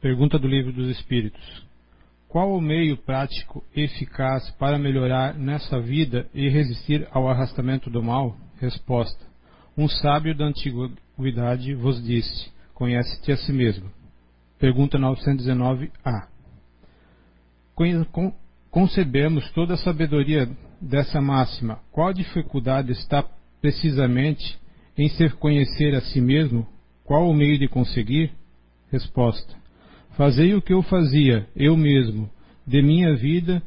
Pergunta do Livro dos Espíritos: Qual o meio prático eficaz para melhorar nessa vida e resistir ao arrastamento do mal? Resposta: Um sábio da antiguidade vos disse: Conhece-te a si mesmo. Pergunta 919a. Concebemos toda a sabedoria dessa máxima. Qual dificuldade está precisamente em se conhecer a si mesmo? Qual o meio de conseguir? Resposta: Fazei o que eu fazia, eu mesmo, de minha vida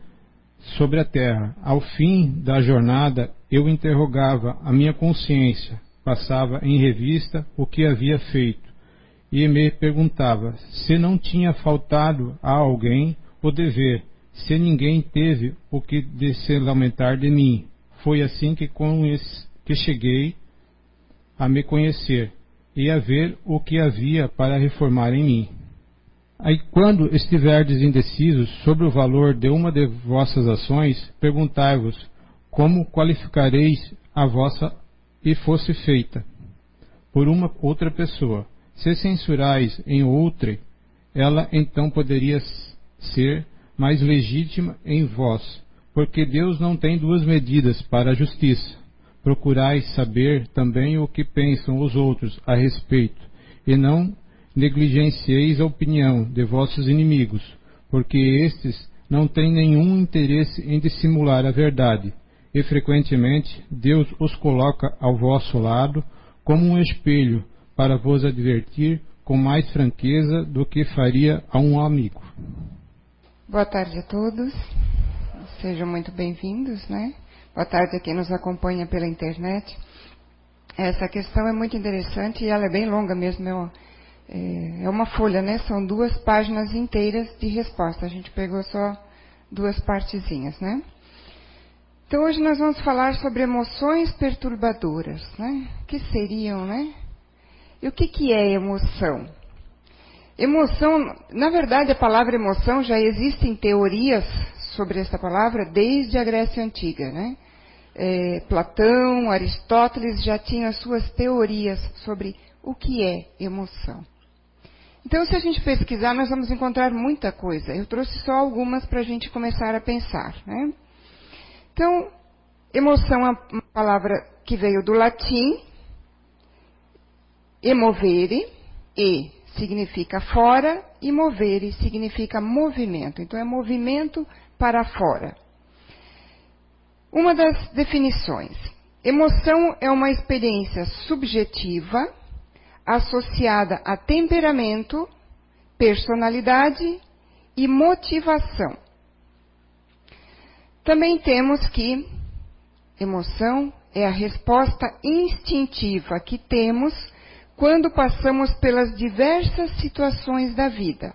sobre a terra. Ao fim da jornada, eu interrogava a minha consciência, passava em revista o que havia feito e me perguntava se não tinha faltado a alguém o dever, se ninguém teve o que de se lamentar de mim. Foi assim que, que cheguei a me conhecer e a ver o que havia para reformar em mim. Aí, quando estiverdes indecisos sobre o valor de uma de vossas ações, perguntai-vos como qualificareis a vossa e fosse feita por uma outra pessoa. Se censurais em outra, ela então poderia ser mais legítima em vós, porque Deus não tem duas medidas para a justiça. Procurais saber também o que pensam os outros a respeito, e não negligencieis a opinião de vossos inimigos, porque estes não têm nenhum interesse em dissimular a verdade, e frequentemente Deus os coloca ao vosso lado como um espelho para vos advertir com mais franqueza do que faria a um amigo. Boa tarde a todos. Sejam muito bem-vindos, né? Boa tarde a quem nos acompanha pela internet. Essa questão é muito interessante e ela é bem longa mesmo. Eu é, é uma folha, né? São duas páginas inteiras de resposta. A gente pegou só duas partezinhas, né? Então hoje nós vamos falar sobre emoções perturbadoras, né? Que seriam, né? E o que, que é emoção? Emoção, na verdade a palavra emoção já existem teorias sobre essa palavra desde a Grécia Antiga, né? É, Platão, Aristóteles já tinham as suas teorias sobre o que é emoção. Então, se a gente pesquisar, nós vamos encontrar muita coisa. Eu trouxe só algumas para a gente começar a pensar. Né? Então, emoção é uma palavra que veio do latim, emovere, e significa fora, e movere significa movimento. Então, é movimento para fora. Uma das definições: emoção é uma experiência subjetiva associada a temperamento, personalidade e motivação. Também temos que emoção é a resposta instintiva que temos quando passamos pelas diversas situações da vida.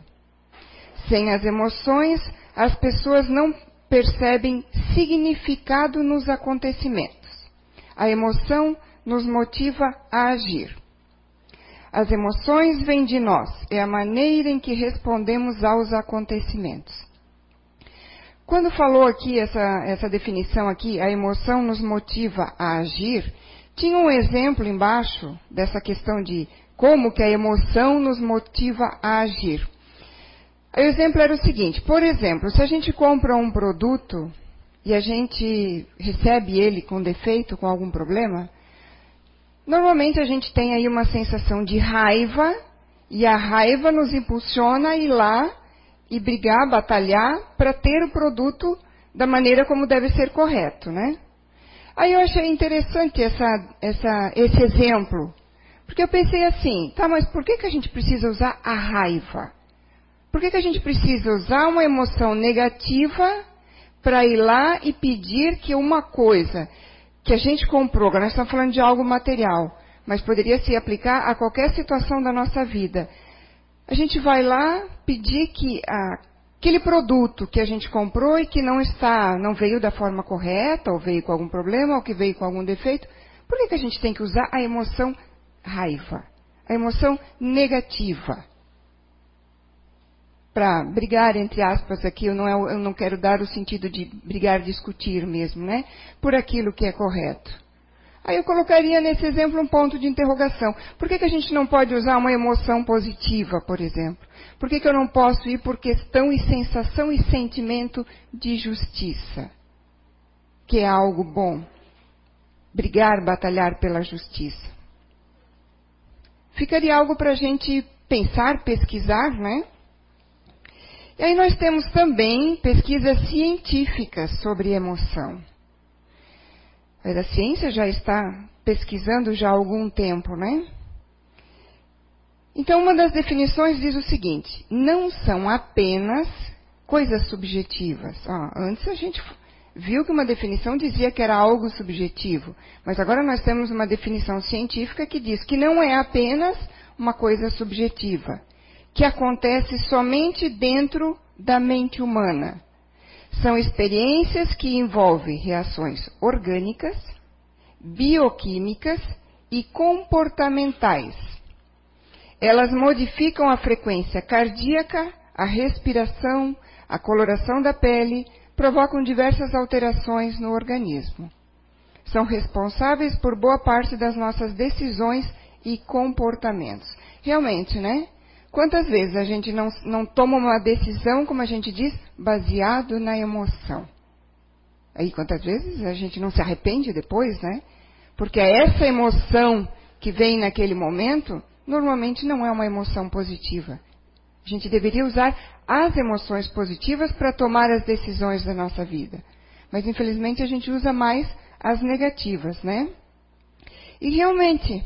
Sem as emoções, as pessoas não percebem significado nos acontecimentos. A emoção nos motiva a agir. As emoções vêm de nós, é a maneira em que respondemos aos acontecimentos. Quando falou aqui essa, essa definição aqui, a emoção nos motiva a agir, tinha um exemplo embaixo dessa questão de como que a emoção nos motiva a agir. O exemplo era o seguinte, por exemplo, se a gente compra um produto e a gente recebe ele com defeito, com algum problema, Normalmente a gente tem aí uma sensação de raiva, e a raiva nos impulsiona a ir lá e brigar, batalhar para ter o produto da maneira como deve ser correto, né? Aí eu achei interessante essa, essa, esse exemplo, porque eu pensei assim, tá, mas por que, que a gente precisa usar a raiva? Por que, que a gente precisa usar uma emoção negativa para ir lá e pedir que uma coisa que a gente comprou, nós estamos falando de algo material, mas poderia se aplicar a qualquer situação da nossa vida. A gente vai lá pedir que ah, aquele produto que a gente comprou e que não está, não veio da forma correta, ou veio com algum problema, ou que veio com algum defeito, por que, que a gente tem que usar a emoção raiva? A emoção negativa para brigar, entre aspas, aqui, eu não, é, eu não quero dar o sentido de brigar, discutir mesmo, né? Por aquilo que é correto. Aí eu colocaria nesse exemplo um ponto de interrogação. Por que, que a gente não pode usar uma emoção positiva, por exemplo? Por que, que eu não posso ir por questão e sensação e sentimento de justiça? Que é algo bom. Brigar, batalhar pela justiça. Ficaria algo para a gente pensar, pesquisar, né? E aí nós temos também pesquisas científicas sobre emoção. A ciência já está pesquisando já há algum tempo, né? Então, uma das definições diz o seguinte: não são apenas coisas subjetivas. Ah, antes a gente viu que uma definição dizia que era algo subjetivo, mas agora nós temos uma definição científica que diz que não é apenas uma coisa subjetiva, que acontece somente dentro da mente humana. São experiências que envolvem reações orgânicas, bioquímicas e comportamentais. Elas modificam a frequência cardíaca, a respiração, a coloração da pele, provocam diversas alterações no organismo. São responsáveis por boa parte das nossas decisões e comportamentos. Realmente, né? Quantas vezes a gente não, não toma uma decisão, como a gente diz, baseado na emoção? Aí quantas vezes a gente não se arrepende depois, né? Porque essa emoção que vem naquele momento, normalmente não é uma emoção positiva. A gente deveria usar as emoções positivas para tomar as decisões da nossa vida. Mas infelizmente a gente usa mais as negativas, né? E realmente,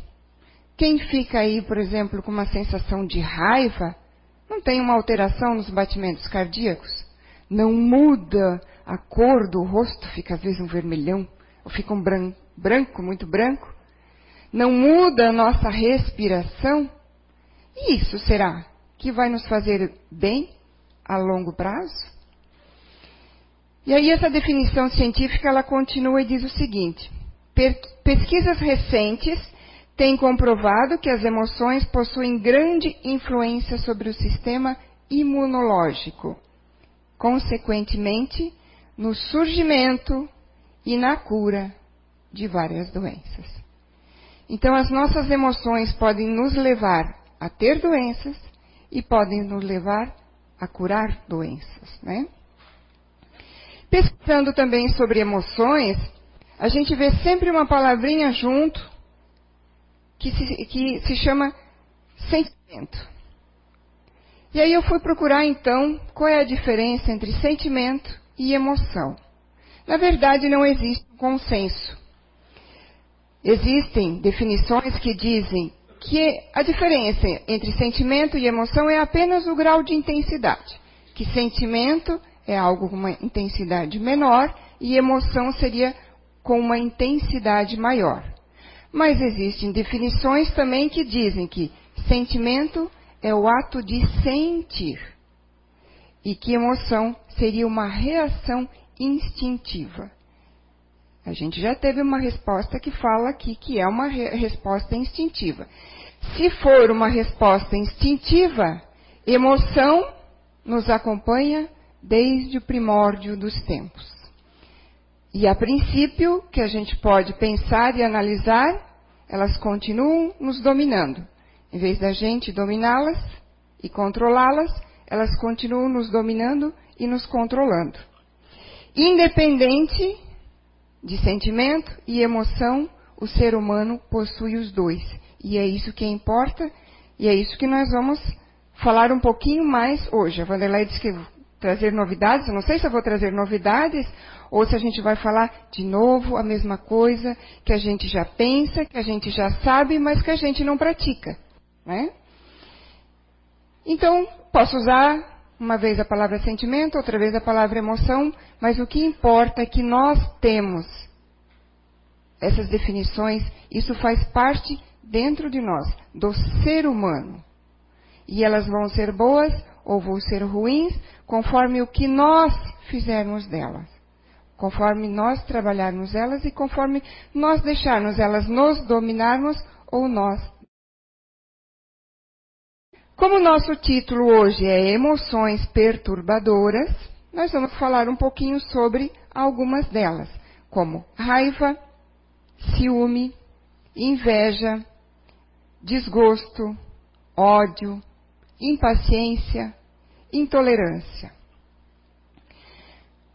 quem fica aí, por exemplo, com uma sensação de raiva, não tem uma alteração nos batimentos cardíacos? Não muda a cor do rosto, fica às vezes um vermelhão, ou fica um branco, branco muito branco? Não muda a nossa respiração? E isso será que vai nos fazer bem a longo prazo? E aí essa definição científica ela continua e diz o seguinte: pesquisas recentes tem comprovado que as emoções possuem grande influência sobre o sistema imunológico, consequentemente, no surgimento e na cura de várias doenças. Então, as nossas emoções podem nos levar a ter doenças e podem nos levar a curar doenças, né? Pesquisando também sobre emoções, a gente vê sempre uma palavrinha junto que se, que se chama sentimento. E aí eu fui procurar então qual é a diferença entre sentimento e emoção. Na verdade, não existe um consenso. Existem definições que dizem que a diferença entre sentimento e emoção é apenas o grau de intensidade. Que sentimento é algo com uma intensidade menor e emoção seria com uma intensidade maior. Mas existem definições também que dizem que sentimento é o ato de sentir e que emoção seria uma reação instintiva. A gente já teve uma resposta que fala aqui que é uma re resposta instintiva. Se for uma resposta instintiva, emoção nos acompanha desde o primórdio dos tempos. E a princípio, que a gente pode pensar e analisar, elas continuam nos dominando. Em vez da gente dominá-las e controlá-las, elas continuam nos dominando e nos controlando. Independente de sentimento e emoção, o ser humano possui os dois. E é isso que importa, e é isso que nós vamos falar um pouquinho mais hoje. A Vanderlei disse que trazer novidades. Eu não sei se eu vou trazer novidades ou se a gente vai falar de novo a mesma coisa que a gente já pensa, que a gente já sabe, mas que a gente não pratica. Né? Então, posso usar uma vez a palavra sentimento, outra vez a palavra emoção, mas o que importa é que nós temos essas definições, isso faz parte dentro de nós, do ser humano. E elas vão ser boas ou vão ser ruins conforme o que nós fizermos delas. Conforme nós trabalharmos elas e conforme nós deixarmos elas nos dominarmos ou nós. Como o nosso título hoje é Emoções Perturbadoras, nós vamos falar um pouquinho sobre algumas delas, como raiva, ciúme, inveja, desgosto, ódio, impaciência, intolerância.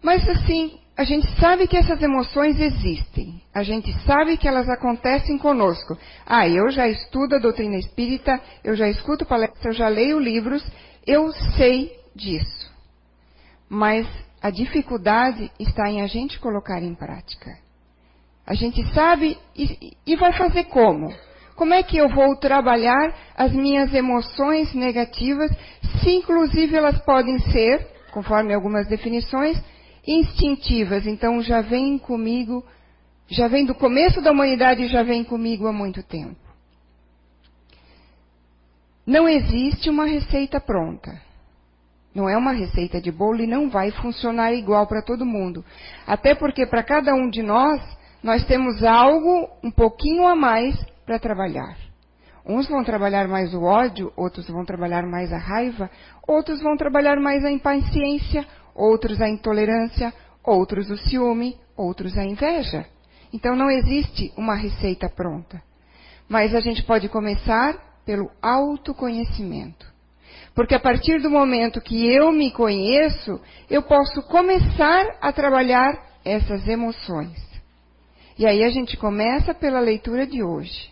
Mas assim, a gente sabe que essas emoções existem. A gente sabe que elas acontecem conosco. Ah, eu já estudo a doutrina espírita, eu já escuto palestras, eu já leio livros, eu sei disso. Mas a dificuldade está em a gente colocar em prática. A gente sabe e, e vai fazer como? Como é que eu vou trabalhar as minhas emoções negativas, se inclusive elas podem ser, conforme algumas definições, instintivas. Então já vem comigo, já vem do começo da humanidade e já vem comigo há muito tempo. Não existe uma receita pronta. Não é uma receita de bolo e não vai funcionar igual para todo mundo. Até porque para cada um de nós, nós temos algo um pouquinho a mais para trabalhar. Uns vão trabalhar mais o ódio, outros vão trabalhar mais a raiva, outros vão trabalhar mais a impaciência, outros a intolerância, outros o ciúme, outros a inveja. Então não existe uma receita pronta. Mas a gente pode começar pelo autoconhecimento. Porque a partir do momento que eu me conheço, eu posso começar a trabalhar essas emoções. E aí a gente começa pela leitura de hoje.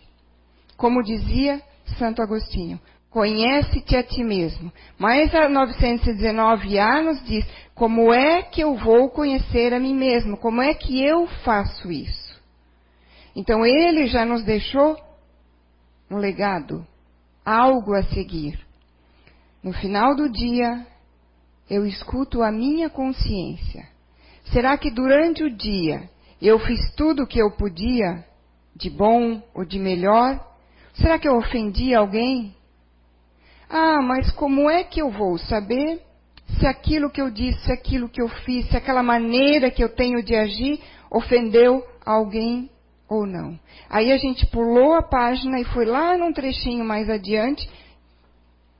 Como dizia Santo Agostinho, conhece-te a ti mesmo. Mas a 919A nos diz, como é que eu vou conhecer a mim mesmo? Como é que eu faço isso? Então ele já nos deixou um legado, algo a seguir. No final do dia, eu escuto a minha consciência. Será que durante o dia eu fiz tudo o que eu podia, de bom ou de melhor? Será que eu ofendi alguém? Ah, mas como é que eu vou saber se aquilo que eu disse, se aquilo que eu fiz, se aquela maneira que eu tenho de agir ofendeu alguém ou não? Aí a gente pulou a página e foi lá num trechinho mais adiante,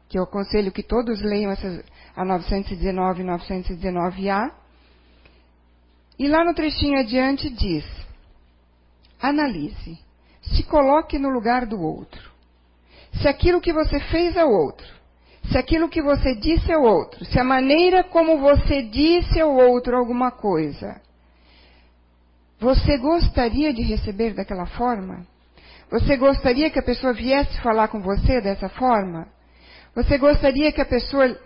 que eu aconselho que todos leiam essas, a 919 e 919A. E lá no trechinho adiante diz: analise, se coloque no lugar do outro. Se aquilo que você fez ao outro, se aquilo que você disse ao outro, se a maneira como você disse ao outro alguma coisa, você gostaria de receber daquela forma? Você gostaria que a pessoa viesse falar com você dessa forma? Você gostaria que a pessoa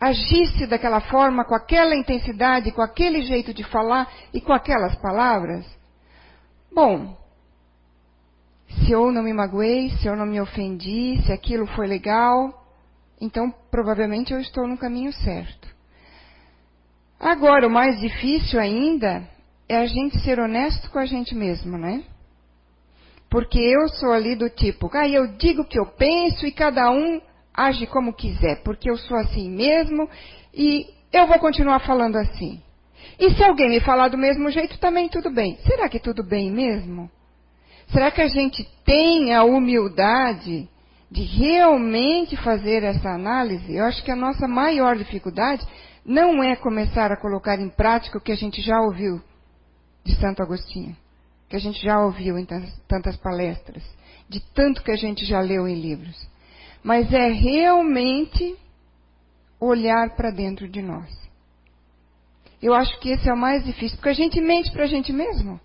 agisse daquela forma, com aquela intensidade, com aquele jeito de falar e com aquelas palavras? Bom, se eu não me magoei, se eu não me ofendi, se aquilo foi legal, então provavelmente eu estou no caminho certo. Agora, o mais difícil ainda é a gente ser honesto com a gente mesmo, né? Porque eu sou ali do tipo, ah, eu digo o que eu penso e cada um age como quiser, porque eu sou assim mesmo e eu vou continuar falando assim. E se alguém me falar do mesmo jeito, também tudo bem. Será que tudo bem mesmo? Será que a gente tem a humildade de realmente fazer essa análise? Eu acho que a nossa maior dificuldade não é começar a colocar em prática o que a gente já ouviu de Santo Agostinho, que a gente já ouviu em tantas palestras, de tanto que a gente já leu em livros. Mas é realmente olhar para dentro de nós. Eu acho que esse é o mais difícil, porque a gente mente para a gente mesmo.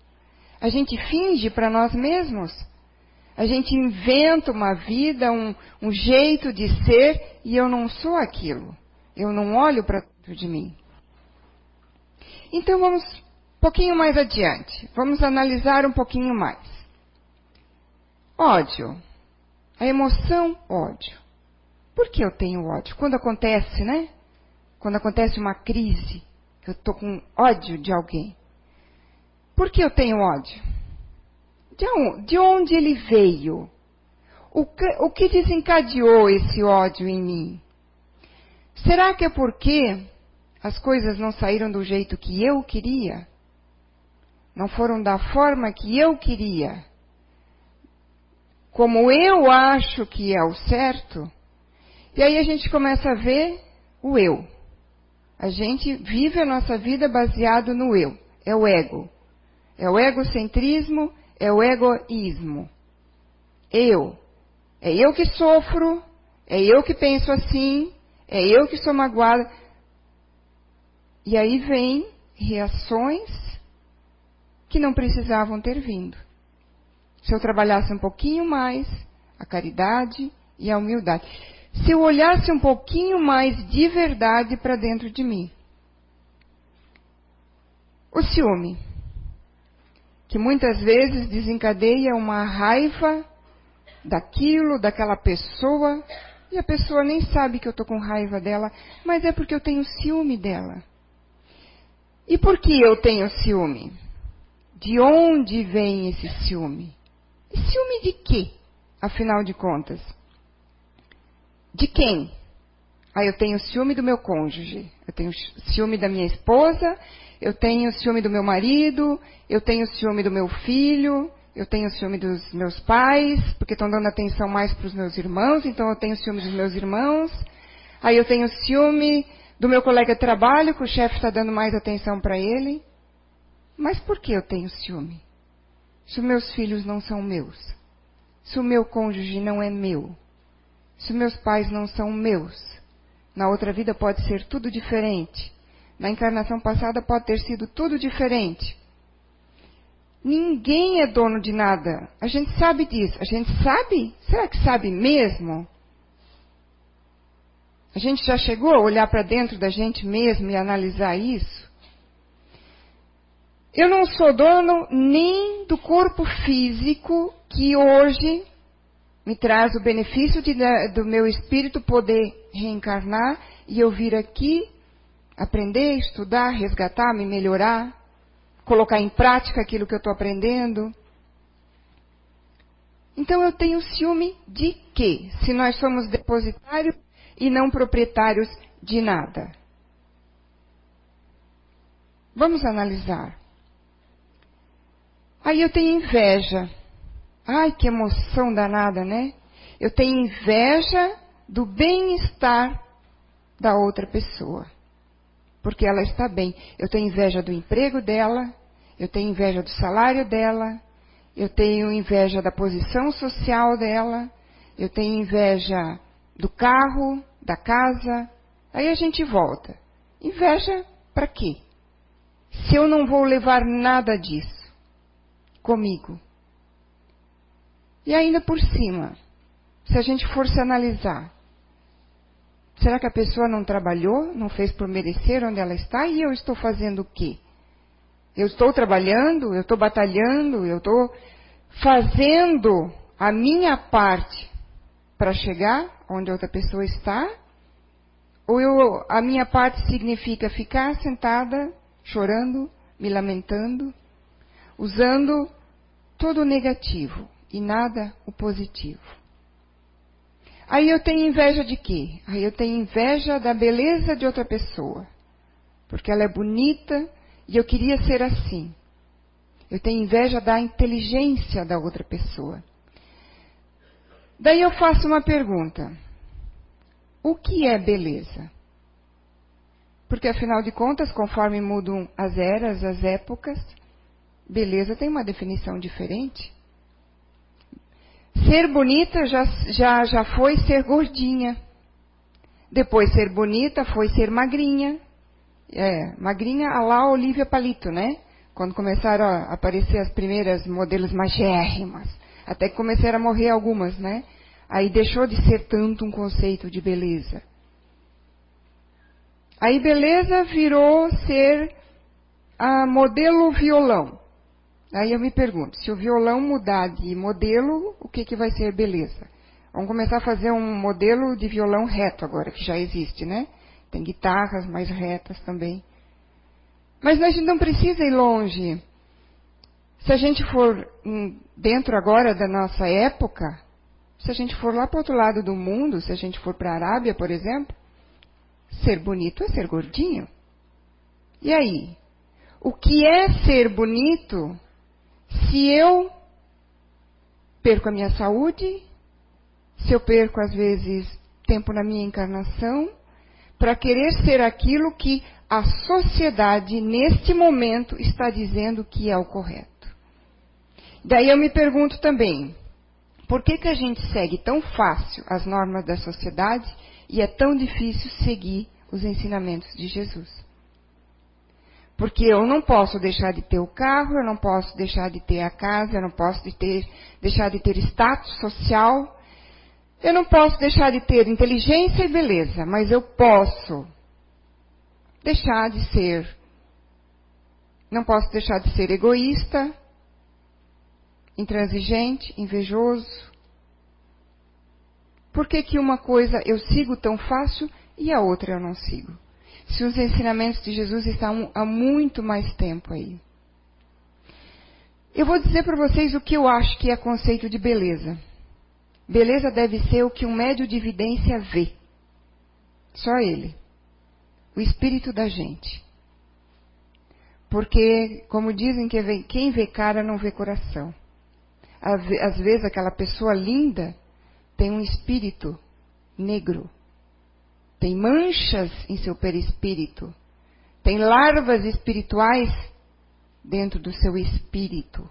A gente finge para nós mesmos. A gente inventa uma vida, um, um jeito de ser, e eu não sou aquilo. Eu não olho para dentro de mim. Então vamos um pouquinho mais adiante. Vamos analisar um pouquinho mais. Ódio. A emoção ódio. Por que eu tenho ódio? Quando acontece, né? Quando acontece uma crise, eu estou com ódio de alguém. Por que eu tenho ódio? De onde, de onde ele veio? O que, o que desencadeou esse ódio em mim? Será que é porque as coisas não saíram do jeito que eu queria? Não foram da forma que eu queria? Como eu acho que é o certo? E aí a gente começa a ver o eu. A gente vive a nossa vida baseado no eu. É o ego. É o egocentrismo, é o egoísmo. Eu. É eu que sofro, é eu que penso assim, é eu que sou magoada. E aí vem reações que não precisavam ter vindo. Se eu trabalhasse um pouquinho mais a caridade e a humildade. Se eu olhasse um pouquinho mais de verdade para dentro de mim. O ciúme, que muitas vezes desencadeia uma raiva daquilo, daquela pessoa, e a pessoa nem sabe que eu estou com raiva dela, mas é porque eu tenho ciúme dela. E por que eu tenho ciúme? De onde vem esse ciúme? E ciúme de quê, afinal de contas? De quem? Ah, eu tenho ciúme do meu cônjuge, eu tenho ciúme da minha esposa, eu tenho ciúme do meu marido, eu tenho ciúme do meu filho, eu tenho ciúme dos meus pais, porque estão dando atenção mais para os meus irmãos, então eu tenho ciúme dos meus irmãos. Aí eu tenho ciúme do meu colega de trabalho, que o chefe está dando mais atenção para ele. Mas por que eu tenho ciúme? Se os meus filhos não são meus, se o meu cônjuge não é meu, se meus pais não são meus, na outra vida pode ser tudo diferente. Na encarnação passada pode ter sido tudo diferente. Ninguém é dono de nada. A gente sabe disso. A gente sabe? Será que sabe mesmo? A gente já chegou a olhar para dentro da gente mesmo e analisar isso? Eu não sou dono nem do corpo físico que hoje me traz o benefício de, do meu espírito poder reencarnar e eu vir aqui aprender, estudar, resgatar, me melhorar colocar em prática aquilo que eu estou aprendendo. Então eu tenho ciúme de quê? Se nós somos depositários e não proprietários de nada. Vamos analisar. Aí eu tenho inveja. Ai, que emoção danada, né? Eu tenho inveja do bem-estar da outra pessoa porque ela está bem. Eu tenho inveja do emprego dela, eu tenho inveja do salário dela, eu tenho inveja da posição social dela, eu tenho inveja do carro, da casa. Aí a gente volta. Inveja para quê? Se eu não vou levar nada disso comigo. E ainda por cima, se a gente for se analisar, Será que a pessoa não trabalhou, não fez por merecer onde ela está? E eu estou fazendo o quê? Eu estou trabalhando, eu estou batalhando, eu estou fazendo a minha parte para chegar onde outra pessoa está? Ou eu, a minha parte significa ficar sentada, chorando, me lamentando, usando todo o negativo e nada o positivo? Aí eu tenho inveja de quê? Aí eu tenho inveja da beleza de outra pessoa. Porque ela é bonita e eu queria ser assim. Eu tenho inveja da inteligência da outra pessoa. Daí eu faço uma pergunta: O que é beleza? Porque afinal de contas, conforme mudam as eras, as épocas, beleza tem uma definição diferente. Ser bonita já, já, já foi ser gordinha. Depois ser bonita foi ser magrinha. É, magrinha a lá Olivia Palito, né? Quando começaram a aparecer as primeiras modelos magérrimas. Até que começaram a morrer algumas, né? Aí deixou de ser tanto um conceito de beleza. Aí beleza virou ser a modelo violão. Aí eu me pergunto, se o violão mudar de modelo, o que, que vai ser beleza? Vamos começar a fazer um modelo de violão reto agora, que já existe, né? Tem guitarras mais retas também. Mas a gente não precisa ir longe. Se a gente for dentro agora da nossa época, se a gente for lá para o outro lado do mundo, se a gente for para a Arábia, por exemplo, ser bonito é ser gordinho. E aí? O que é ser bonito se eu perco a minha saúde, se eu perco às vezes tempo na minha encarnação, para querer ser aquilo que a sociedade neste momento está dizendo que é o correto. Daí eu me pergunto também, Por que, que a gente segue tão fácil as normas da sociedade e é tão difícil seguir os ensinamentos de Jesus? Porque eu não posso deixar de ter o carro, eu não posso deixar de ter a casa, eu não posso de ter, deixar de ter status social, eu não posso deixar de ter inteligência e beleza, mas eu posso deixar de ser. Não posso deixar de ser egoísta, intransigente, invejoso. Por que, que uma coisa eu sigo tão fácil e a outra eu não sigo? Se os ensinamentos de Jesus estão há muito mais tempo aí. Eu vou dizer para vocês o que eu acho que é conceito de beleza. Beleza deve ser o que um médio de evidência vê. Só ele. O espírito da gente. Porque, como dizem que quem vê cara não vê coração. Às vezes aquela pessoa linda tem um espírito negro. Tem manchas em seu perispírito. Tem larvas espirituais dentro do seu espírito.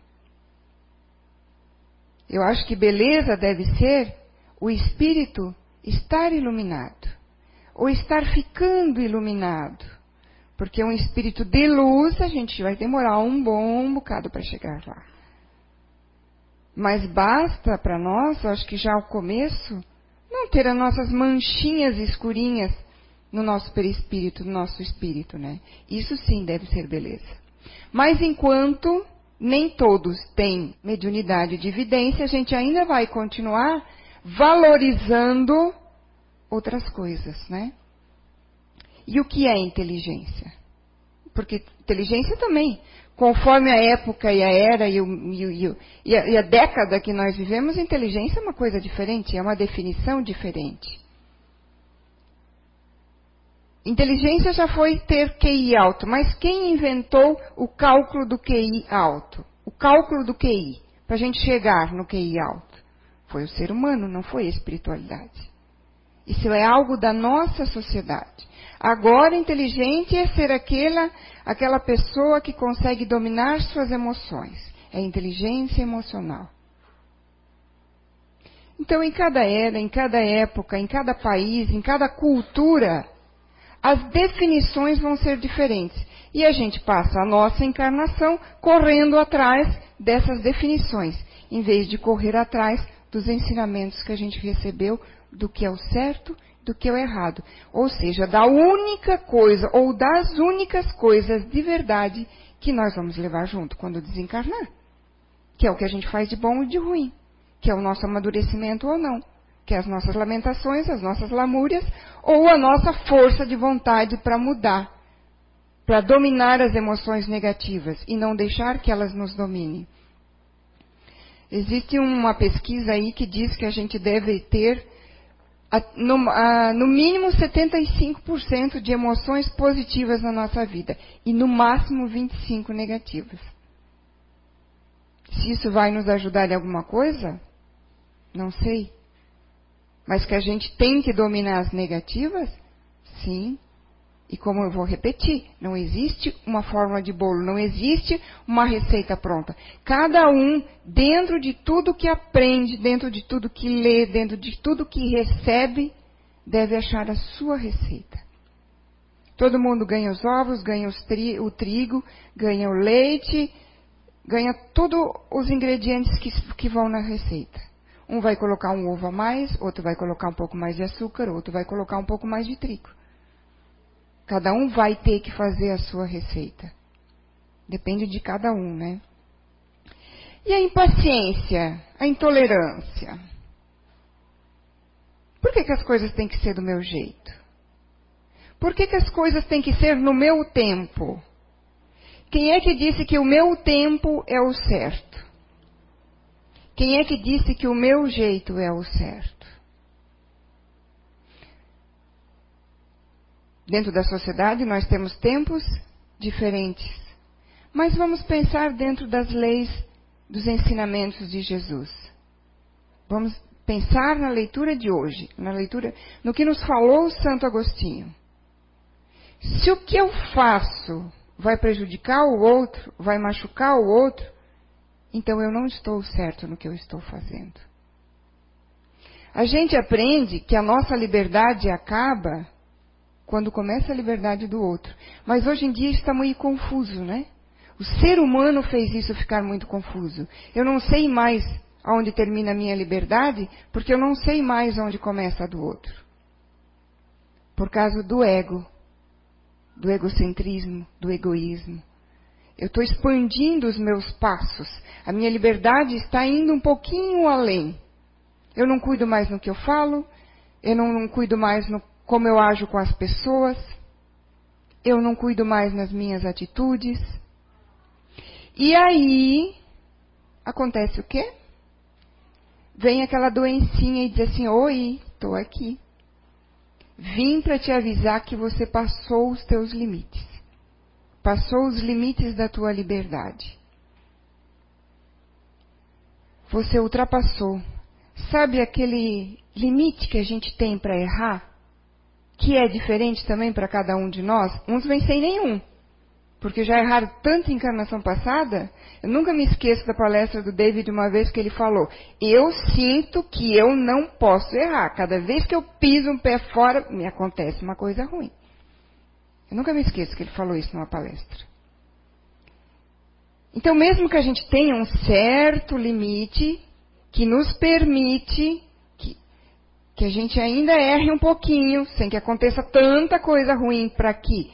Eu acho que beleza deve ser o espírito estar iluminado, ou estar ficando iluminado. Porque um espírito de luz, a gente vai demorar um bom bocado para chegar lá. Mas basta para nós, acho que já ao começo, não ter as nossas manchinhas escurinhas no nosso perispírito, no nosso espírito, né? Isso sim deve ser beleza. Mas enquanto nem todos têm mediunidade de evidência, a gente ainda vai continuar valorizando outras coisas, né? E o que é inteligência? Porque inteligência também, conforme a época e a era e, o, e, e, a, e, a, década que nós vivemos, inteligência é uma coisa diferente, é uma definição diferente. Inteligência já foi ter QI alto, mas quem inventou o cálculo do QI alto? O cálculo do QI, para a gente chegar no QI alto? Foi o ser humano, não foi a espiritualidade. Isso é algo da nossa sociedade. Agora, inteligente é ser aquela, aquela pessoa que consegue dominar suas emoções. É inteligência emocional. Então, em cada era, em cada época, em cada país, em cada cultura, as definições vão ser diferentes. E a gente passa a nossa encarnação correndo atrás dessas definições, em vez de correr atrás dos ensinamentos que a gente recebeu do que é o certo do que o errado. Ou seja, da única coisa ou das únicas coisas de verdade que nós vamos levar junto quando desencarnar. Que é o que a gente faz de bom e de ruim. Que é o nosso amadurecimento ou não que é as nossas lamentações, as nossas lamúrias, ou a nossa força de vontade para mudar, para dominar as emoções negativas e não deixar que elas nos dominem. Existe uma pesquisa aí que diz que a gente deve ter no, no mínimo 75% de emoções positivas na nossa vida e no máximo 25 negativas. Se isso vai nos ajudar em alguma coisa, não sei. Mas que a gente tem que dominar as negativas? Sim. E como eu vou repetir, não existe uma fórmula de bolo, não existe uma receita pronta. Cada um, dentro de tudo que aprende, dentro de tudo que lê, dentro de tudo que recebe, deve achar a sua receita. Todo mundo ganha os ovos, ganha tri, o trigo, ganha o leite, ganha todos os ingredientes que, que vão na receita. Um vai colocar um ovo a mais, outro vai colocar um pouco mais de açúcar, outro vai colocar um pouco mais de trigo. Cada um vai ter que fazer a sua receita. Depende de cada um, né? E a impaciência, a intolerância. Por que, que as coisas têm que ser do meu jeito? Por que, que as coisas têm que ser no meu tempo? Quem é que disse que o meu tempo é o certo? Quem é que disse que o meu jeito é o certo? Dentro da sociedade nós temos tempos diferentes. Mas vamos pensar dentro das leis dos ensinamentos de Jesus. Vamos pensar na leitura de hoje, na leitura, no que nos falou Santo Agostinho. Se o que eu faço vai prejudicar o outro, vai machucar o outro, então eu não estou certo no que eu estou fazendo. A gente aprende que a nossa liberdade acaba quando começa a liberdade do outro. Mas hoje em dia está muito confuso, né? O ser humano fez isso ficar muito confuso. Eu não sei mais aonde termina a minha liberdade, porque eu não sei mais onde começa a do outro. Por causa do ego, do egocentrismo, do egoísmo. Eu estou expandindo os meus passos. A minha liberdade está indo um pouquinho além. Eu não cuido mais no que eu falo, eu não, não cuido mais no como eu ajo com as pessoas, eu não cuido mais nas minhas atitudes. E aí acontece o quê? Vem aquela doencinha e diz assim: Oi, estou aqui. Vim para te avisar que você passou os teus limites. Passou os limites da tua liberdade. Você ultrapassou. Sabe aquele limite que a gente tem para errar? Que é diferente também para cada um de nós? Uns vêm sem nenhum. Porque já erraram tanto em encarnação passada. Eu nunca me esqueço da palestra do David uma vez que ele falou: Eu sinto que eu não posso errar. Cada vez que eu piso um pé fora, me acontece uma coisa ruim. Eu nunca me esqueço que ele falou isso numa palestra. Então, mesmo que a gente tenha um certo limite que nos permite que, a gente ainda erre um pouquinho, sem que aconteça tanta coisa ruim para que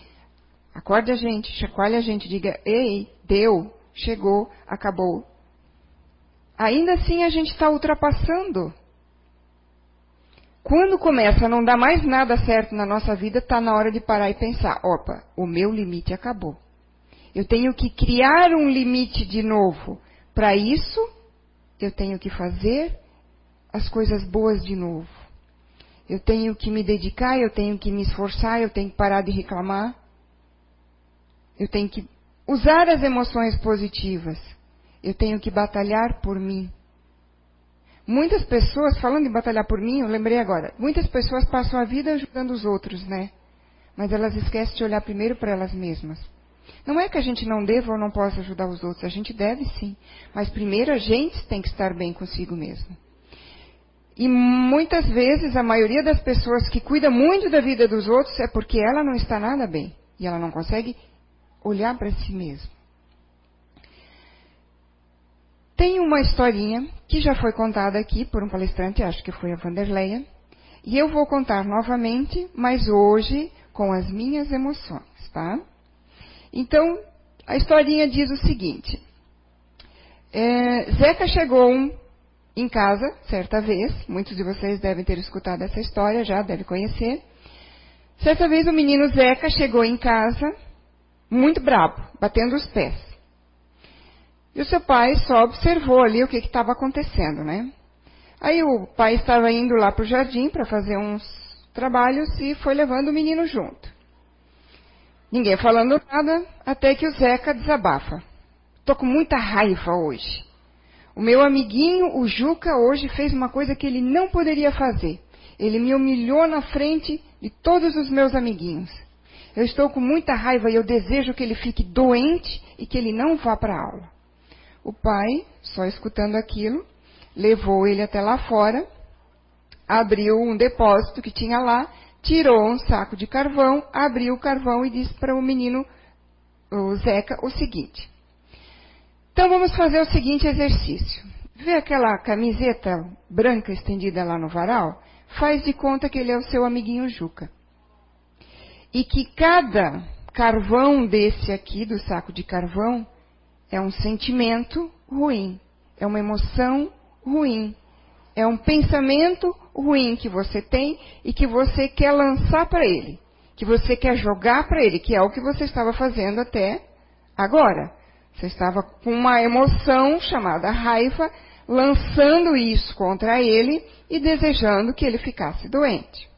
acorde a gente, chacoalhe a gente, diga: Ei, deu, chegou, acabou. Ainda assim a gente está ultrapassando quando começa a não dar mais nada certo na nossa vida, está na hora de parar e pensar: opa, o meu limite acabou. Eu tenho que criar um limite de novo. Para isso, eu tenho que fazer as coisas boas de novo. Eu tenho que me dedicar, eu tenho que me esforçar, eu tenho que parar de reclamar. Eu tenho que usar as emoções positivas. Eu tenho que batalhar por mim. Muitas pessoas, falando em batalhar por mim, eu lembrei agora, muitas pessoas passam a vida ajudando os outros, né? Mas elas esquecem de olhar primeiro para elas mesmas. Não é que a gente não deva ou não possa ajudar os outros, a gente deve sim. Mas primeiro a gente tem que estar bem consigo mesmo. E muitas vezes a maioria das pessoas que cuida muito da vida dos outros é porque ela não está nada bem. E ela não consegue olhar para si mesma. Tem uma historinha que já foi contada aqui por um palestrante, acho que foi a Vanderleia, e eu vou contar novamente, mas hoje com as minhas emoções, tá? Então, a historinha diz o seguinte: é, Zeca chegou em casa certa vez, muitos de vocês devem ter escutado essa história já, devem conhecer. Certa vez o menino Zeca chegou em casa muito bravo, batendo os pés. E o seu pai só observou ali o que estava acontecendo, né? Aí o pai estava indo lá para o jardim para fazer uns trabalhos e foi levando o menino junto. Ninguém falando nada, até que o Zeca desabafa. Tô com muita raiva hoje. O meu amiguinho, o Juca, hoje fez uma coisa que ele não poderia fazer. Ele me humilhou na frente de todos os meus amiguinhos. Eu estou com muita raiva e eu desejo que ele fique doente e que ele não vá para a aula. O pai, só escutando aquilo, levou ele até lá fora, abriu um depósito que tinha lá, tirou um saco de carvão, abriu o carvão e disse para o menino, o Zeca, o seguinte: Então vamos fazer o seguinte exercício. Vê aquela camiseta branca estendida lá no varal? Faz de conta que ele é o seu amiguinho Juca. E que cada carvão desse aqui, do saco de carvão, é um sentimento ruim, é uma emoção ruim, é um pensamento ruim que você tem e que você quer lançar para ele, que você quer jogar para ele, que é o que você estava fazendo até agora. Você estava com uma emoção chamada raiva, lançando isso contra ele e desejando que ele ficasse doente.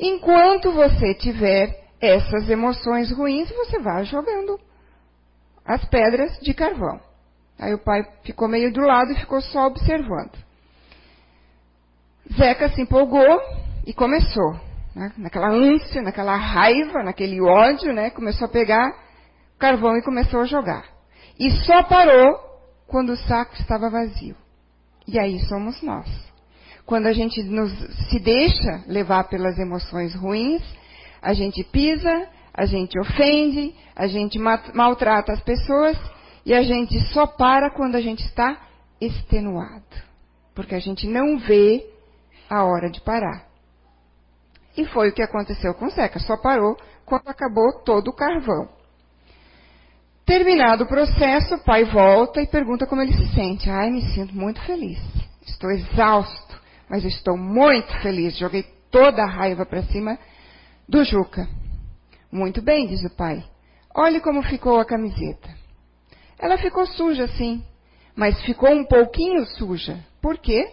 Enquanto você tiver essas emoções ruins, você vai jogando as pedras de carvão. Aí o pai ficou meio do lado e ficou só observando. Zeca se empolgou e começou, né, naquela ânsia, naquela raiva, naquele ódio, né, começou a pegar carvão e começou a jogar. E só parou quando o saco estava vazio. E aí somos nós. quando a gente nos, se deixa levar pelas emoções ruins, a gente pisa, a gente ofende, a gente maltrata as pessoas e a gente só para quando a gente está extenuado. Porque a gente não vê a hora de parar. E foi o que aconteceu com Zeca, só parou quando acabou todo o carvão. Terminado o processo, o pai volta e pergunta como ele se sente. Ai, me sinto muito feliz. Estou exausto, mas estou muito feliz. Joguei toda a raiva para cima do Juca. Muito bem, diz o pai. Olhe como ficou a camiseta. Ela ficou suja, sim, mas ficou um pouquinho suja. Por quê?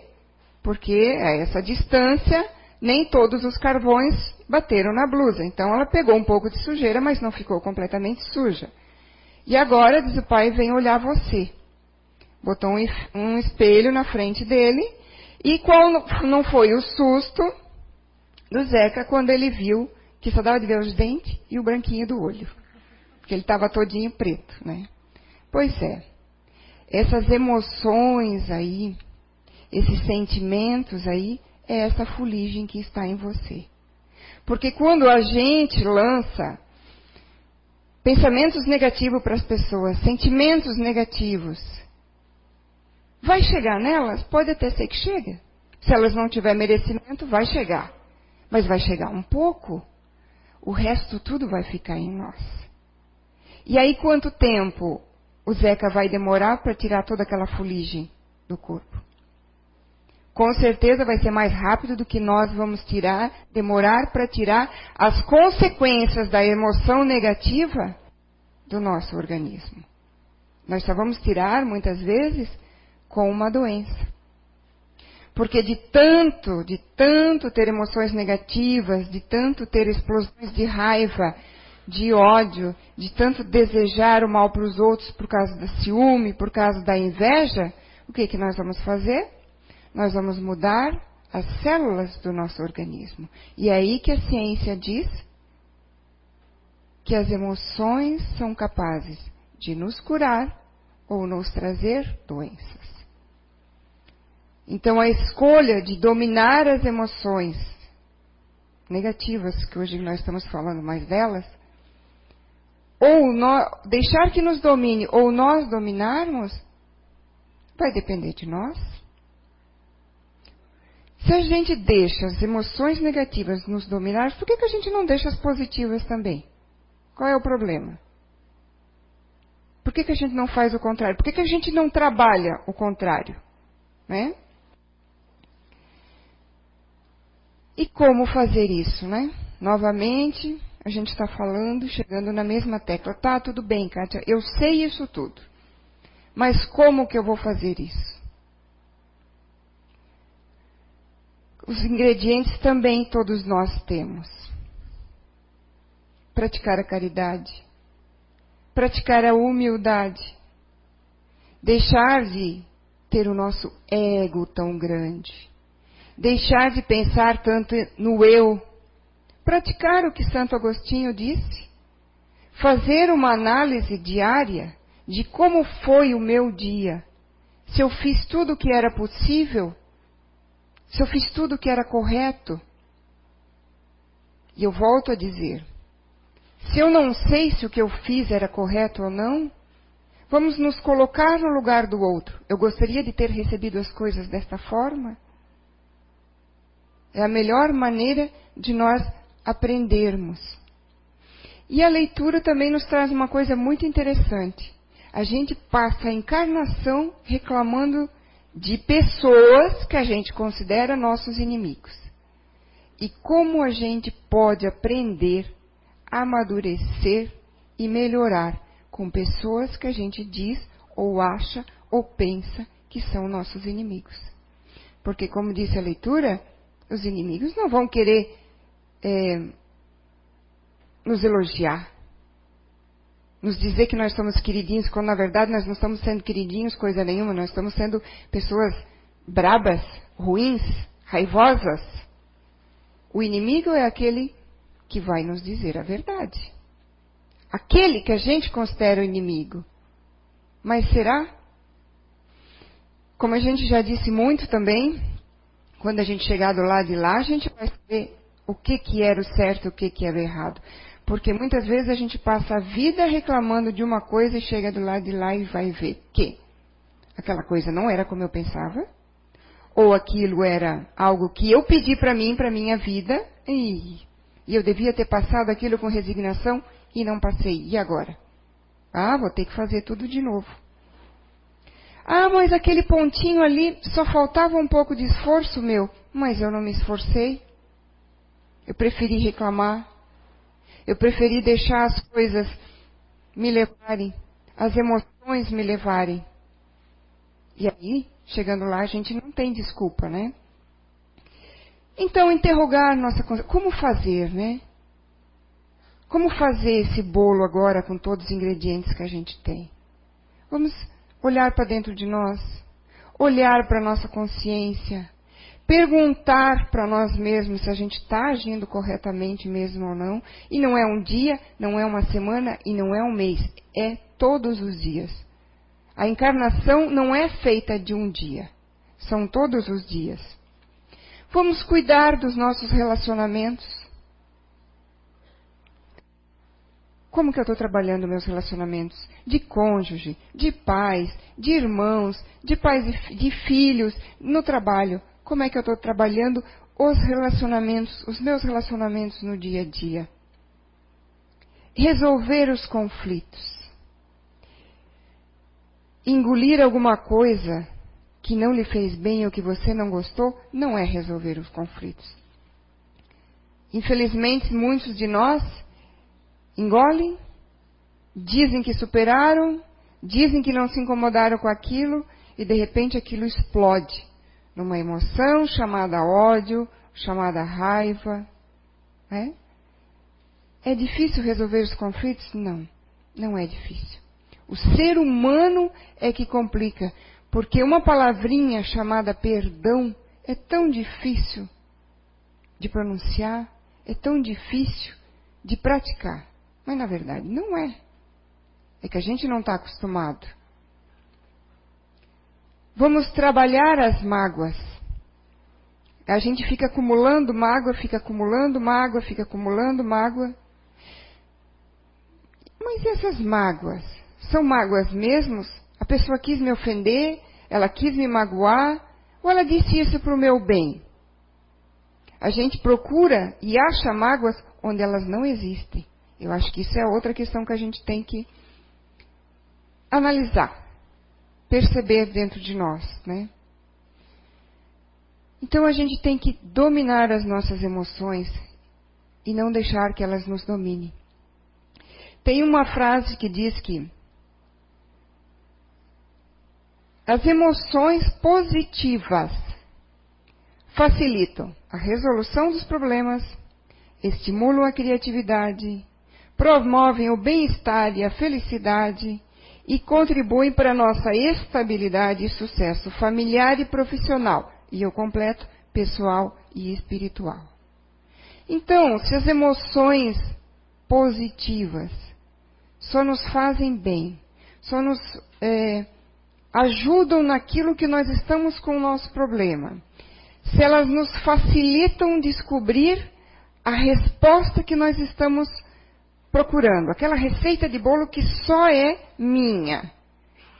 Porque a essa distância nem todos os carvões bateram na blusa. Então ela pegou um pouco de sujeira, mas não ficou completamente suja. E agora, diz o pai, vem olhar você. Botou um, espelho na frente dele. E qual não foi o susto do Zeca quando ele viu que só dava de ver os dentes e o branquinho do olho. Porque ele estava todinho preto, né? Pois é. Essas emoções aí, esses sentimentos aí, é essa fuligem que está em você. Porque quando a gente lança pensamentos negativos para as pessoas, sentimentos negativos, vai chegar nelas? Pode até ser que chegue. Se elas não tiverem merecimento, vai chegar. Mas vai chegar um pouco. O resto tudo vai ficar em nós. E aí quanto tempo o Zeca vai demorar para tirar toda aquela fuligem do corpo? Com certeza vai ser mais rápido do que nós vamos tirar, demorar para tirar as consequências da emoção negativa do nosso organismo. Nós só vamos tirar, muitas vezes, com uma doença. Porque de tanto, de tanto ter emoções negativas, de tanto ter explosões de raiva, de ódio, de tanto desejar o mal para os outros por causa do ciúme, por causa da inveja, o que, que nós vamos fazer? Nós vamos mudar as células do nosso organismo. E é aí que a ciência diz que as emoções são capazes de nos curar ou nos trazer doenças. Então, a escolha de dominar as emoções negativas, que hoje nós estamos falando mais delas, ou deixar que nos domine ou nós dominarmos, vai depender de nós. Se a gente deixa as emoções negativas nos dominar, por que, que a gente não deixa as positivas também? Qual é o problema? Por que, que a gente não faz o contrário? Por que, que a gente não trabalha o contrário? Né? E como fazer isso, né? Novamente, a gente está falando, chegando na mesma tecla. Tá, tudo bem, Kátia, eu sei isso tudo. Mas como que eu vou fazer isso? Os ingredientes também todos nós temos. Praticar a caridade, praticar a humildade, deixar de ter o nosso ego tão grande, deixar de pensar tanto no eu, praticar o que Santo Agostinho disse, fazer uma análise diária de como foi o meu dia, se eu fiz tudo o que era possível, se eu fiz tudo o que era correto. E eu volto a dizer, se eu não sei se o que eu fiz era correto ou não, vamos nos colocar no lugar do outro. Eu gostaria de ter recebido as coisas desta forma? É a melhor maneira de nós aprendermos. E a leitura também nos traz uma coisa muito interessante. A gente passa a encarnação reclamando de pessoas que a gente considera nossos inimigos. E como a gente pode aprender amadurecer e melhorar com pessoas que a gente diz ou acha ou pensa que são nossos inimigos. Porque, como disse a leitura, os inimigos não vão querer é, nos elogiar, nos dizer que nós somos queridinhos, quando na verdade nós não estamos sendo queridinhos coisa nenhuma, nós estamos sendo pessoas brabas, ruins, raivosas. O inimigo é aquele que vai nos dizer a verdade. Aquele que a gente considera o inimigo. Mas será? Como a gente já disse muito também, Quando a gente chegar do lado de lá, a gente vai saber o que, que era o certo e o que, que era o errado. Porque muitas vezes a gente passa a vida reclamando de uma coisa e chega do lado de lá e vai ver que aquela coisa não era como eu pensava, ou aquilo era algo que eu pedi para mim, para minha vida, e, e eu devia ter passado aquilo com resignação e não passei. E agora? Ah, vou ter que fazer tudo de novo. Ah, mas aquele pontinho ali só faltava um pouco de esforço meu, mas eu não me esforcei. Eu preferi reclamar. Eu preferi deixar as coisas me levarem, as emoções me levarem. E aí, chegando lá, a gente não tem desculpa, né? Então, interrogar nossa consciência. Como fazer, né? Como fazer esse bolo agora com todos os ingredientes que a gente tem? Vamos olhar para dentro de nós, olhar para a nossa consciência, perguntar para nós mesmos se a gente está agindo corretamente mesmo ou não. E não é um dia, não é uma semana e não é um mês, é todos os dias. A encarnação não é feita de um dia, são todos os dias. Vamos cuidar dos nossos relacionamentos. Como que eu estou trabalhando meus relacionamentos? De cônjuge, de pais, de irmãos, de pais de filhos, no trabalho. Como é que eu estou trabalhando os relacionamentos, os meus relacionamentos no dia a dia? Resolver os conflitos engolir alguma coisa que não lhe fez bem ou que você não gostou, não é resolver os conflitos. Infelizmente, muitos de nós engolem, dizem que superaram, dizem que não se incomodaram com aquilo e de repente aquilo explode numa emoção chamada ódio, chamada raiva. É? é difícil resolver os conflitos? Não, não é difícil. O ser humano é que complica, porque uma palavrinha chamada perdão é tão difícil de pronunciar, é tão difícil de praticar. Mas na verdade não é. É que a gente não está acostumado. Vamos trabalhar as mágoas. A gente fica acumulando mágoa, fica acumulando mágoa, fica acumulando mágoa. Mas essas mágoas? São mágoas mesmos? A pessoa quis me ofender, ela quis me magoar, ou ela disse isso para o meu bem? A gente procura e acha mágoas onde elas não existem. Eu acho que isso é outra questão que a gente tem que analisar, perceber dentro de nós, né? Então a gente tem que dominar as nossas emoções e não deixar que elas nos dominem. Tem uma frase que diz que As emoções positivas facilitam a resolução dos problemas, estimulam a criatividade, promovem o bem-estar e a felicidade e contribuem para nossa estabilidade e sucesso familiar e profissional, e eu completo, pessoal e espiritual. Então, se as emoções positivas só nos fazem bem, só nos é, ajudam naquilo que nós estamos com o nosso problema, se elas nos facilitam descobrir a resposta que nós estamos procurando, aquela receita de bolo que só é minha,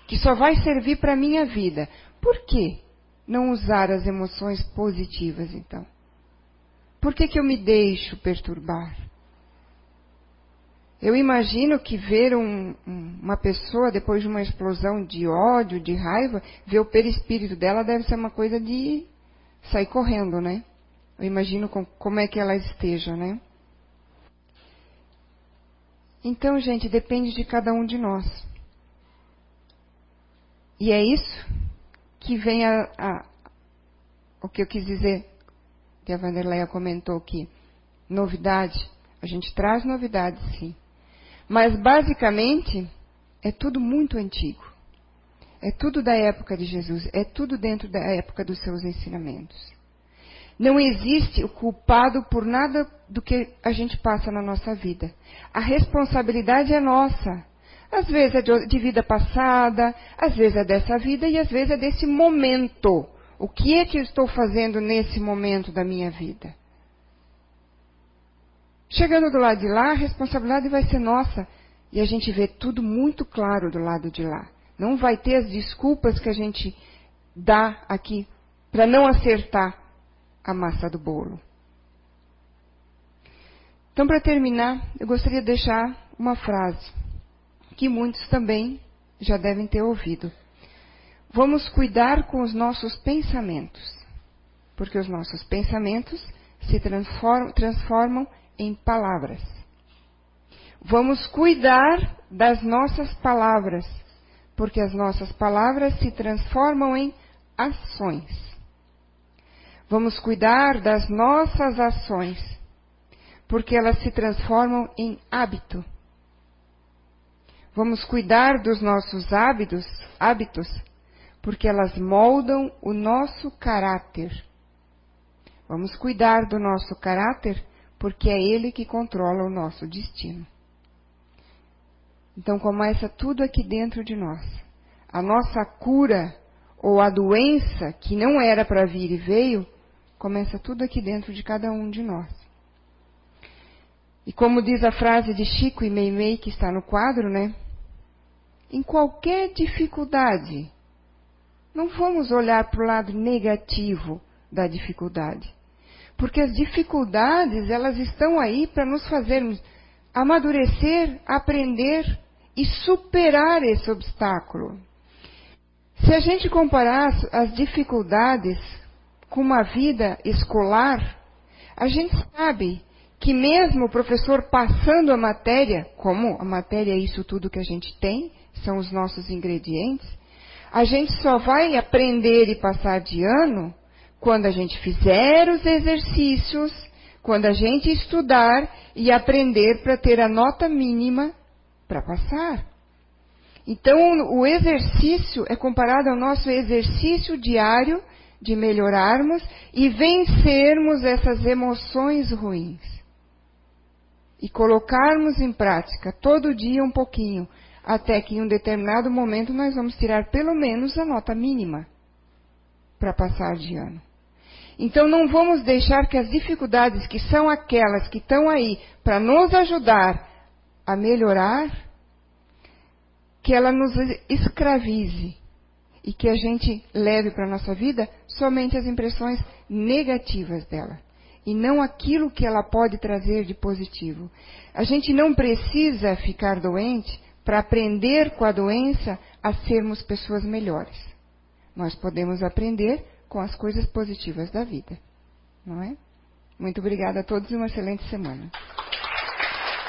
que só vai servir para a minha vida. Por que não usar as emoções positivas então? Por que, que eu me deixo perturbar? Eu imagino que ver um, uma pessoa depois de uma explosão de ódio, de raiva, ver o perispírito dela deve ser uma coisa de sair correndo, né? Eu imagino com, como é que ela esteja, né? Então, gente, depende de cada um de nós. E é isso que vem a, a o que eu quis dizer, que a Vanderleia comentou aqui. Novidade. A gente traz novidades, sim. Mas basicamente é tudo muito antigo. É tudo da época de Jesus, é tudo dentro da época dos seus ensinamentos. Não existe o culpado por nada do que a gente passa na nossa vida. A responsabilidade é nossa. Às vezes é de vida passada, às vezes é dessa vida e às vezes é desse momento O que é que eu estou fazendo nesse momento da minha vida? Chegando do lado de lá, a responsabilidade vai ser nossa. E a gente vê tudo muito claro do lado de lá. Não vai ter as desculpas que a gente dá aqui para não acertar a massa do bolo. Então, para terminar, eu gostaria de deixar uma frase que muitos também já devem ter ouvido. Vamos cuidar com os nossos pensamentos, porque os nossos pensamentos se transformam, transformam em palavras. Vamos cuidar das nossas palavras, porque as nossas palavras se transformam em ações. Vamos cuidar das nossas ações, porque elas se transformam em hábito. Vamos cuidar dos nossos hábitos, hábitos, porque elas moldam o nosso caráter. Vamos cuidar do nosso caráter, porque é ele que controla o nosso destino. Então começa tudo aqui dentro de nós. A nossa cura ou a doença que não era para vir e veio, começa tudo aqui dentro de cada um de nós. E como diz a frase de Chico e Meimei que está no quadro, né? Em qualquer dificuldade, não vamos olhar para o lado negativo da dificuldade. Porque as dificuldades, elas estão aí para nos fazermos amadurecer, aprender e superar esse obstáculo. Se a gente comparar as dificuldades com uma vida escolar, a gente sabe que mesmo o professor passando a matéria, como a matéria é isso tudo que a gente tem, são os nossos ingredientes, a gente só vai aprender e passar de ano quando a gente fizer os exercícios, quando a gente estudar e aprender para ter a nota mínima para passar. Então, o exercício é comparado ao nosso exercício diário de melhorarmos e vencermos essas emoções ruins. E colocarmos em prática todo dia um pouquinho, até que em um determinado momento nós vamos tirar pelo menos a nota mínima para passar de ano. Então não vamos deixar que as dificuldades que são aquelas que estão aí para nos ajudar a melhorar, que ela nos escravize e que a gente leve para a nossa vida somente as impressões negativas dela e não aquilo que ela pode trazer de positivo. A gente não precisa ficar doente para aprender com a doença a sermos pessoas melhores. Nós podemos aprender com as coisas positivas da vida, não é? Muito obrigada a todos e uma excelente semana.